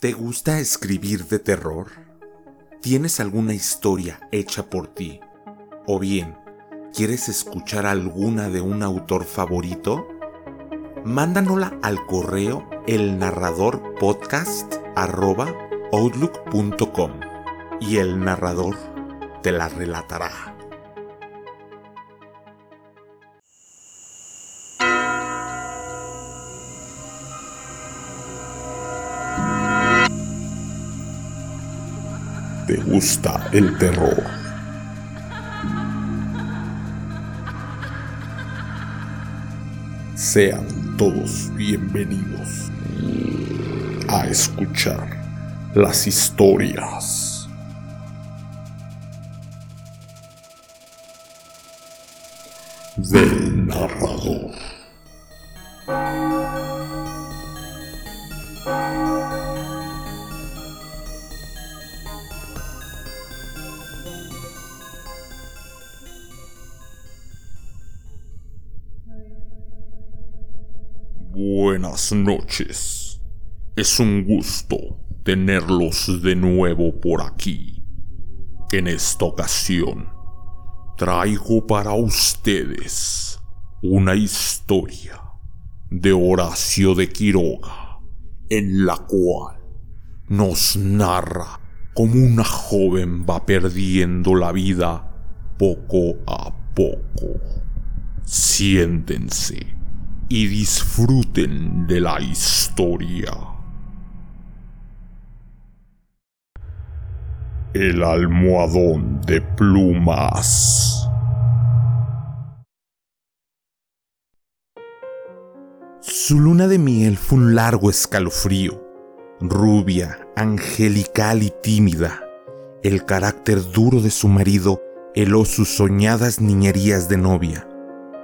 ¿Te gusta escribir de terror? ¿Tienes alguna historia hecha por ti? ¿O bien, quieres escuchar alguna de un autor favorito? Mándanosla al correo elnarradorpodcast.outlook.com y el narrador te la relatará. ¿Te gusta el terror? Sean todos bienvenidos a escuchar las historias del narrador. Noches. Es un gusto tenerlos de nuevo por aquí. En esta ocasión, traigo para ustedes una historia de Horacio de Quiroga, en la cual nos narra cómo una joven va perdiendo la vida poco a poco. Siéntense y disfruten de la historia. El almohadón de plumas. Su luna de miel fue un largo escalofrío. Rubia, angelical y tímida, el carácter duro de su marido heló sus soñadas niñerías de novia.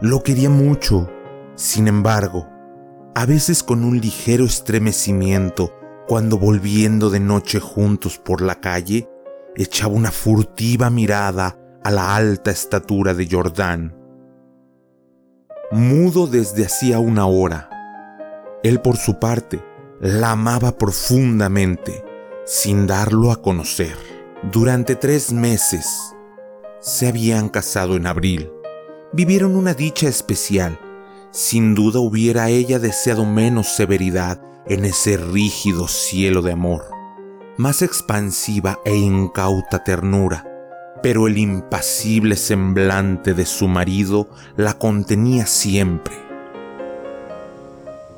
Lo quería mucho sin embargo, a veces con un ligero estremecimiento, cuando volviendo de noche juntos por la calle, echaba una furtiva mirada a la alta estatura de Jordán. Mudo desde hacía una hora, él por su parte la amaba profundamente, sin darlo a conocer. Durante tres meses se habían casado en abril. Vivieron una dicha especial sin duda hubiera ella deseado menos severidad en ese rígido cielo de amor, más expansiva e incauta ternura, pero el impasible semblante de su marido la contenía siempre.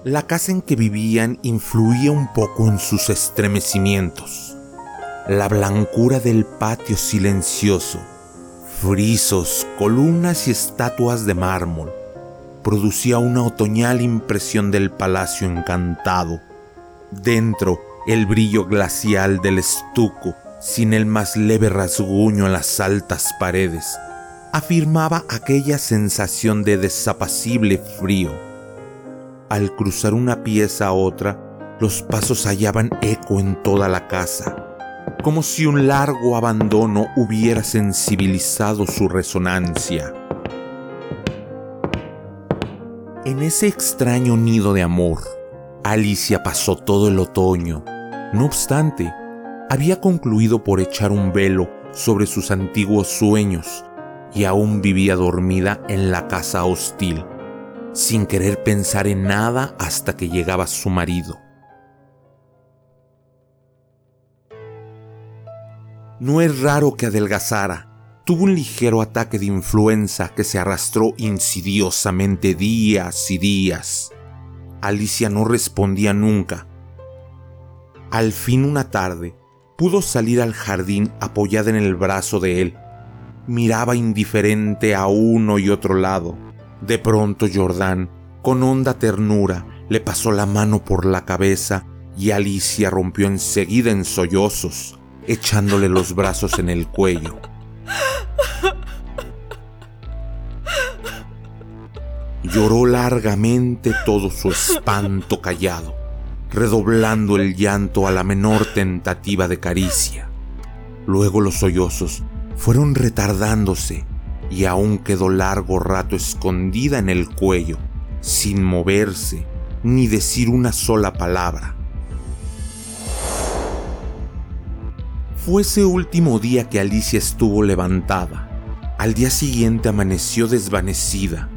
La casa en que vivían influía un poco en sus estremecimientos. La blancura del patio silencioso, frisos, columnas y estatuas de mármol, producía una otoñal impresión del palacio encantado. Dentro, el brillo glacial del estuco, sin el más leve rasguño en las altas paredes, afirmaba aquella sensación de desapacible frío. Al cruzar una pieza a otra, los pasos hallaban eco en toda la casa, como si un largo abandono hubiera sensibilizado su resonancia. En ese extraño nido de amor, Alicia pasó todo el otoño. No obstante, había concluido por echar un velo sobre sus antiguos sueños y aún vivía dormida en la casa hostil, sin querer pensar en nada hasta que llegaba su marido. No es raro que adelgazara, tuvo un ligero ataque de influenza que se arrastró insidiosamente días y días. Alicia no respondía nunca. Al fin una tarde, pudo salir al jardín apoyada en el brazo de él. Miraba indiferente a uno y otro lado. De pronto Jordán, con honda ternura, le pasó la mano por la cabeza y Alicia rompió enseguida en sollozos, echándole los brazos en el cuello. Lloró largamente todo su espanto callado, redoblando el llanto a la menor tentativa de caricia. Luego los sollozos fueron retardándose y aún quedó largo rato escondida en el cuello, sin moverse ni decir una sola palabra. Fue ese último día que Alicia estuvo levantada. Al día siguiente amaneció desvanecida.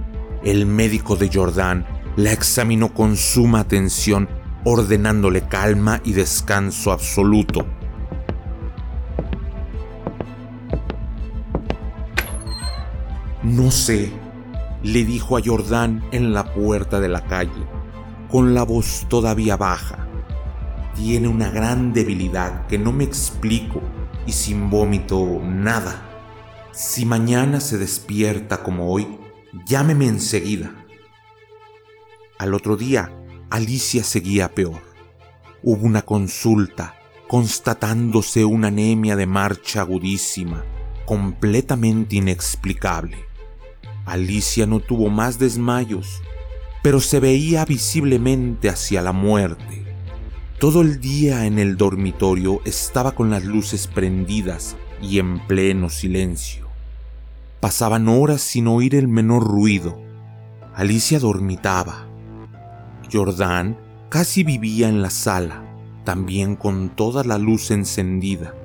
El médico de Jordán la examinó con suma atención, ordenándole calma y descanso absoluto. No sé, le dijo a Jordán en la puerta de la calle, con la voz todavía baja. Tiene una gran debilidad que no me explico y sin vómito nada. Si mañana se despierta como hoy, llámeme enseguida. Al otro día, Alicia seguía peor. Hubo una consulta, constatándose una anemia de marcha agudísima, completamente inexplicable. Alicia no tuvo más desmayos, pero se veía visiblemente hacia la muerte. Todo el día en el dormitorio estaba con las luces prendidas y en pleno silencio. Pasaban horas sin oír el menor ruido. Alicia dormitaba. Jordán casi vivía en la sala, también con toda la luz encendida.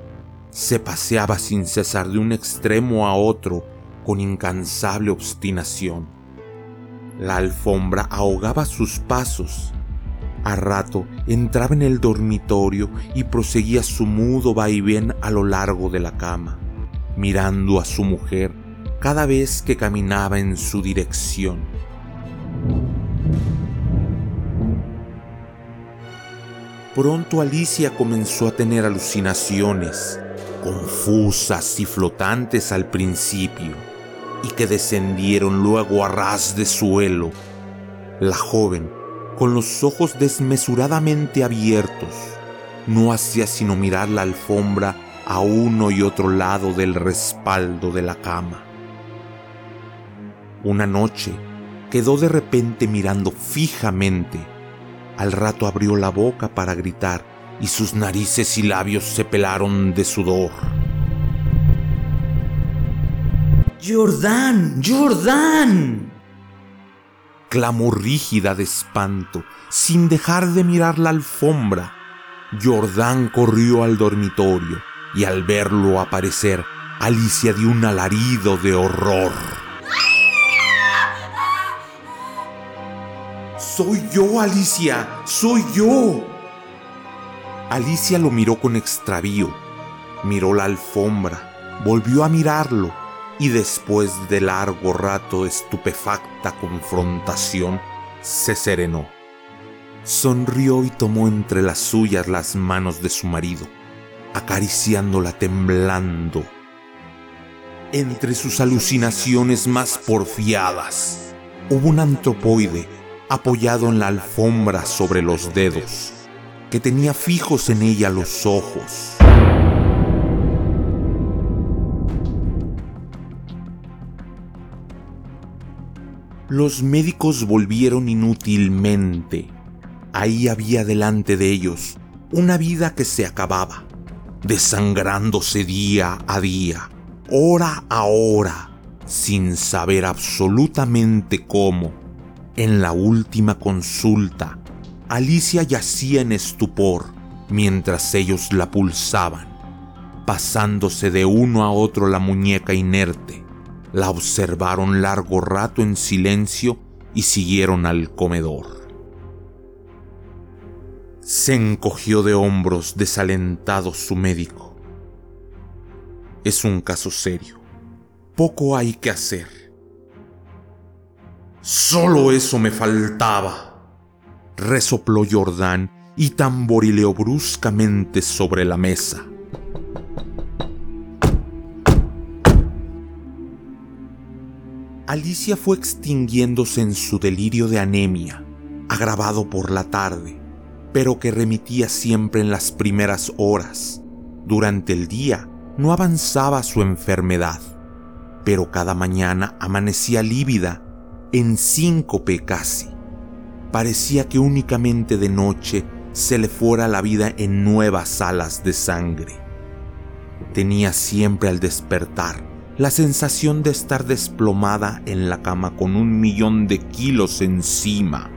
Se paseaba sin cesar de un extremo a otro con incansable obstinación. La alfombra ahogaba sus pasos. A rato entraba en el dormitorio y proseguía su mudo vaivén a lo largo de la cama, mirando a su mujer cada vez que caminaba en su dirección. Pronto Alicia comenzó a tener alucinaciones, confusas y flotantes al principio y que descendieron luego a ras de suelo. La joven, con los ojos desmesuradamente abiertos, no hacía sino mirar la alfombra a uno y otro lado del respaldo de la cama. Una noche quedó de repente mirando fijamente. Al rato abrió la boca para gritar y sus narices y labios se pelaron de sudor. Jordán, Jordán. Clamó rígida de espanto, sin dejar de mirar la alfombra. Jordán corrió al dormitorio y al verlo aparecer, Alicia dio un alarido de horror. Soy yo, Alicia, soy yo. Alicia lo miró con extravío, miró la alfombra, volvió a mirarlo y después de largo rato estupefacta confrontación, se serenó. Sonrió y tomó entre las suyas las manos de su marido, acariciándola temblando. Entre sus alucinaciones más porfiadas, hubo un antropoide apoyado en la alfombra sobre los dedos, que tenía fijos en ella los ojos. Los médicos volvieron inútilmente. Ahí había delante de ellos una vida que se acababa, desangrándose día a día, hora a hora, sin saber absolutamente cómo. En la última consulta, Alicia yacía en estupor mientras ellos la pulsaban, pasándose de uno a otro la muñeca inerte la observaron largo rato en silencio y siguieron al comedor. Se encogió de hombros desalentado su médico. Es un caso serio. Poco hay que hacer. Solo eso me faltaba. Resopló Jordán y tamborileó bruscamente sobre la mesa. Alicia fue extinguiéndose en su delirio de anemia, agravado por la tarde, pero que remitía siempre en las primeras horas. Durante el día no avanzaba su enfermedad, pero cada mañana amanecía lívida, en síncope casi. Parecía que únicamente de noche se le fuera la vida en nuevas alas de sangre. Tenía siempre al despertar la sensación de estar desplomada en la cama con un millón de kilos encima.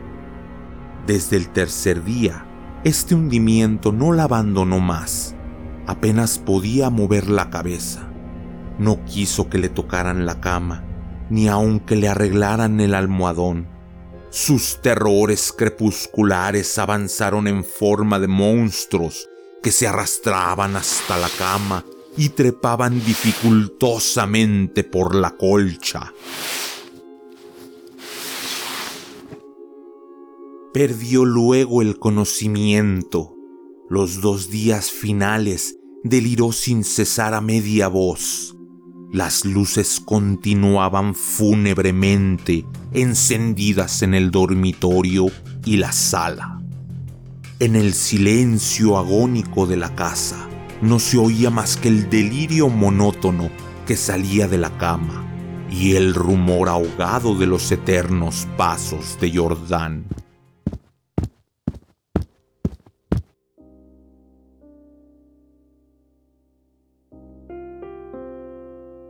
Desde el tercer día, este hundimiento no la abandonó más. Apenas podía mover la cabeza. No quiso que le tocaran la cama, ni aun que le arreglaran el almohadón. Sus terrores crepusculares avanzaron en forma de monstruos que se arrastraban hasta la cama y trepaban dificultosamente por la colcha. Perdió luego el conocimiento. Los dos días finales deliró sin cesar a media voz. Las luces continuaban fúnebremente encendidas en el dormitorio y la sala. En el silencio agónico de la casa no se oía más que el delirio monótono que salía de la cama y el rumor ahogado de los eternos pasos de Jordán.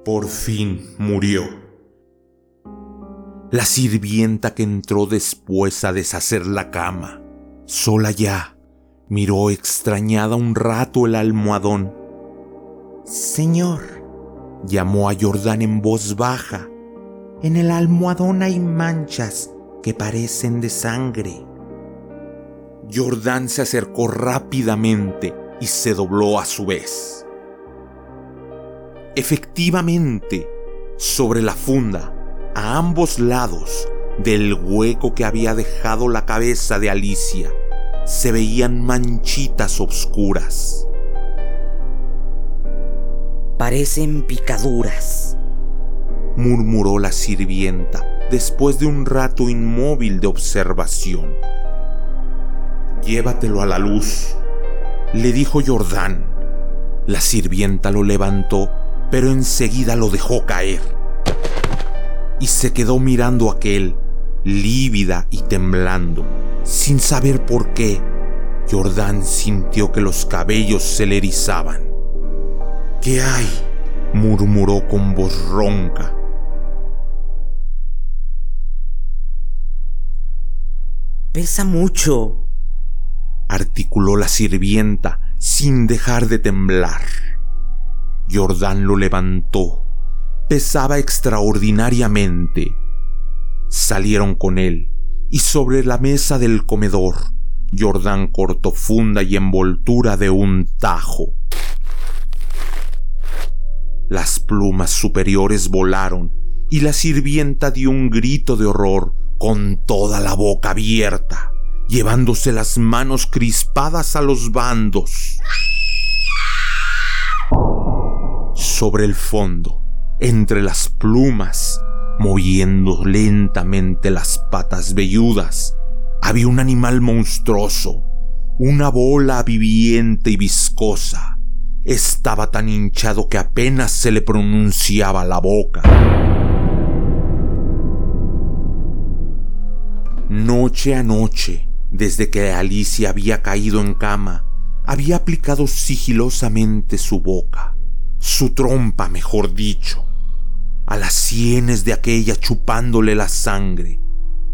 Por fin murió. La sirvienta que entró después a deshacer la cama, sola ya, miró extrañada un rato el almohadón. Señor, llamó a Jordán en voz baja. En el almohadón hay manchas que parecen de sangre. Jordán se acercó rápidamente y se dobló a su vez. Efectivamente, sobre la funda, a ambos lados del hueco que había dejado la cabeza de Alicia, se veían manchitas oscuras. Parecen picaduras, murmuró la sirvienta después de un rato inmóvil de observación. Llévatelo a la luz, le dijo Jordán. La sirvienta lo levantó pero enseguida lo dejó caer. Y se quedó mirando a aquel, lívida y temblando, sin saber por qué. Jordán sintió que los cabellos se le erizaban. ¿Qué hay? murmuró con voz ronca. Pesa mucho, articuló la sirvienta sin dejar de temblar. Jordán lo levantó. Pesaba extraordinariamente. Salieron con él y sobre la mesa del comedor, Jordán cortó funda y envoltura de un tajo. Las plumas superiores volaron y la sirvienta dio un grito de horror con toda la boca abierta, llevándose las manos crispadas a los bandos sobre el fondo, entre las plumas, moviendo lentamente las patas velludas, había un animal monstruoso, una bola viviente y viscosa. Estaba tan hinchado que apenas se le pronunciaba la boca. Noche a noche, desde que Alicia había caído en cama, había aplicado sigilosamente su boca su trompa, mejor dicho, a las sienes de aquella chupándole la sangre.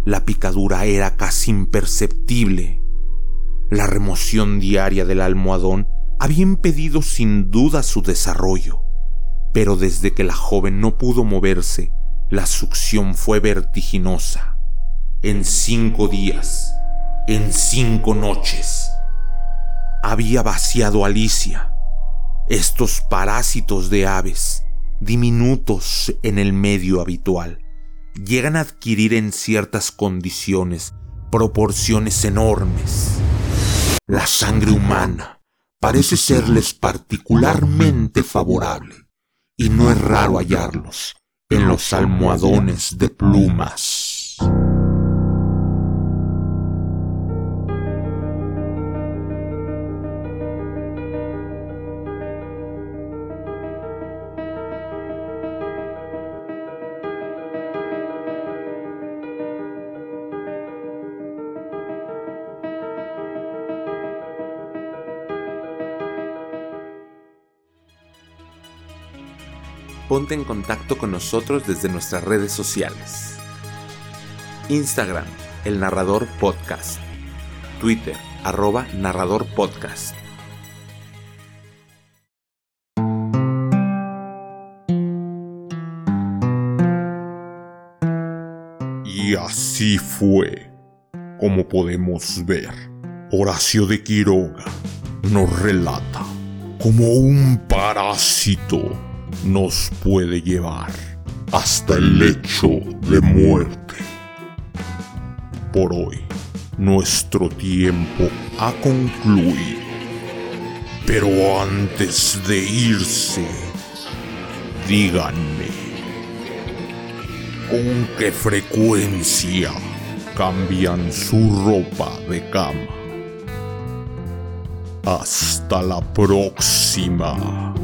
La picadura era casi imperceptible. La remoción diaria del almohadón había impedido sin duda su desarrollo, pero desde que la joven no pudo moverse, la succión fue vertiginosa. En cinco días, en cinco noches, había vaciado Alicia estos parásitos de aves, diminutos en el medio habitual, llegan a adquirir en ciertas condiciones proporciones enormes. La sangre humana parece serles particularmente favorable y no es raro hallarlos en los almohadones de plumas. ponte en contacto con nosotros desde nuestras redes sociales. Instagram, el narrador podcast. Twitter, arroba narrador podcast. Y así fue, como podemos ver, Horacio de Quiroga nos relata como un parásito nos puede llevar hasta el lecho de muerte. Por hoy, nuestro tiempo ha concluido. Pero antes de irse, díganme, ¿con qué frecuencia cambian su ropa de cama? Hasta la próxima.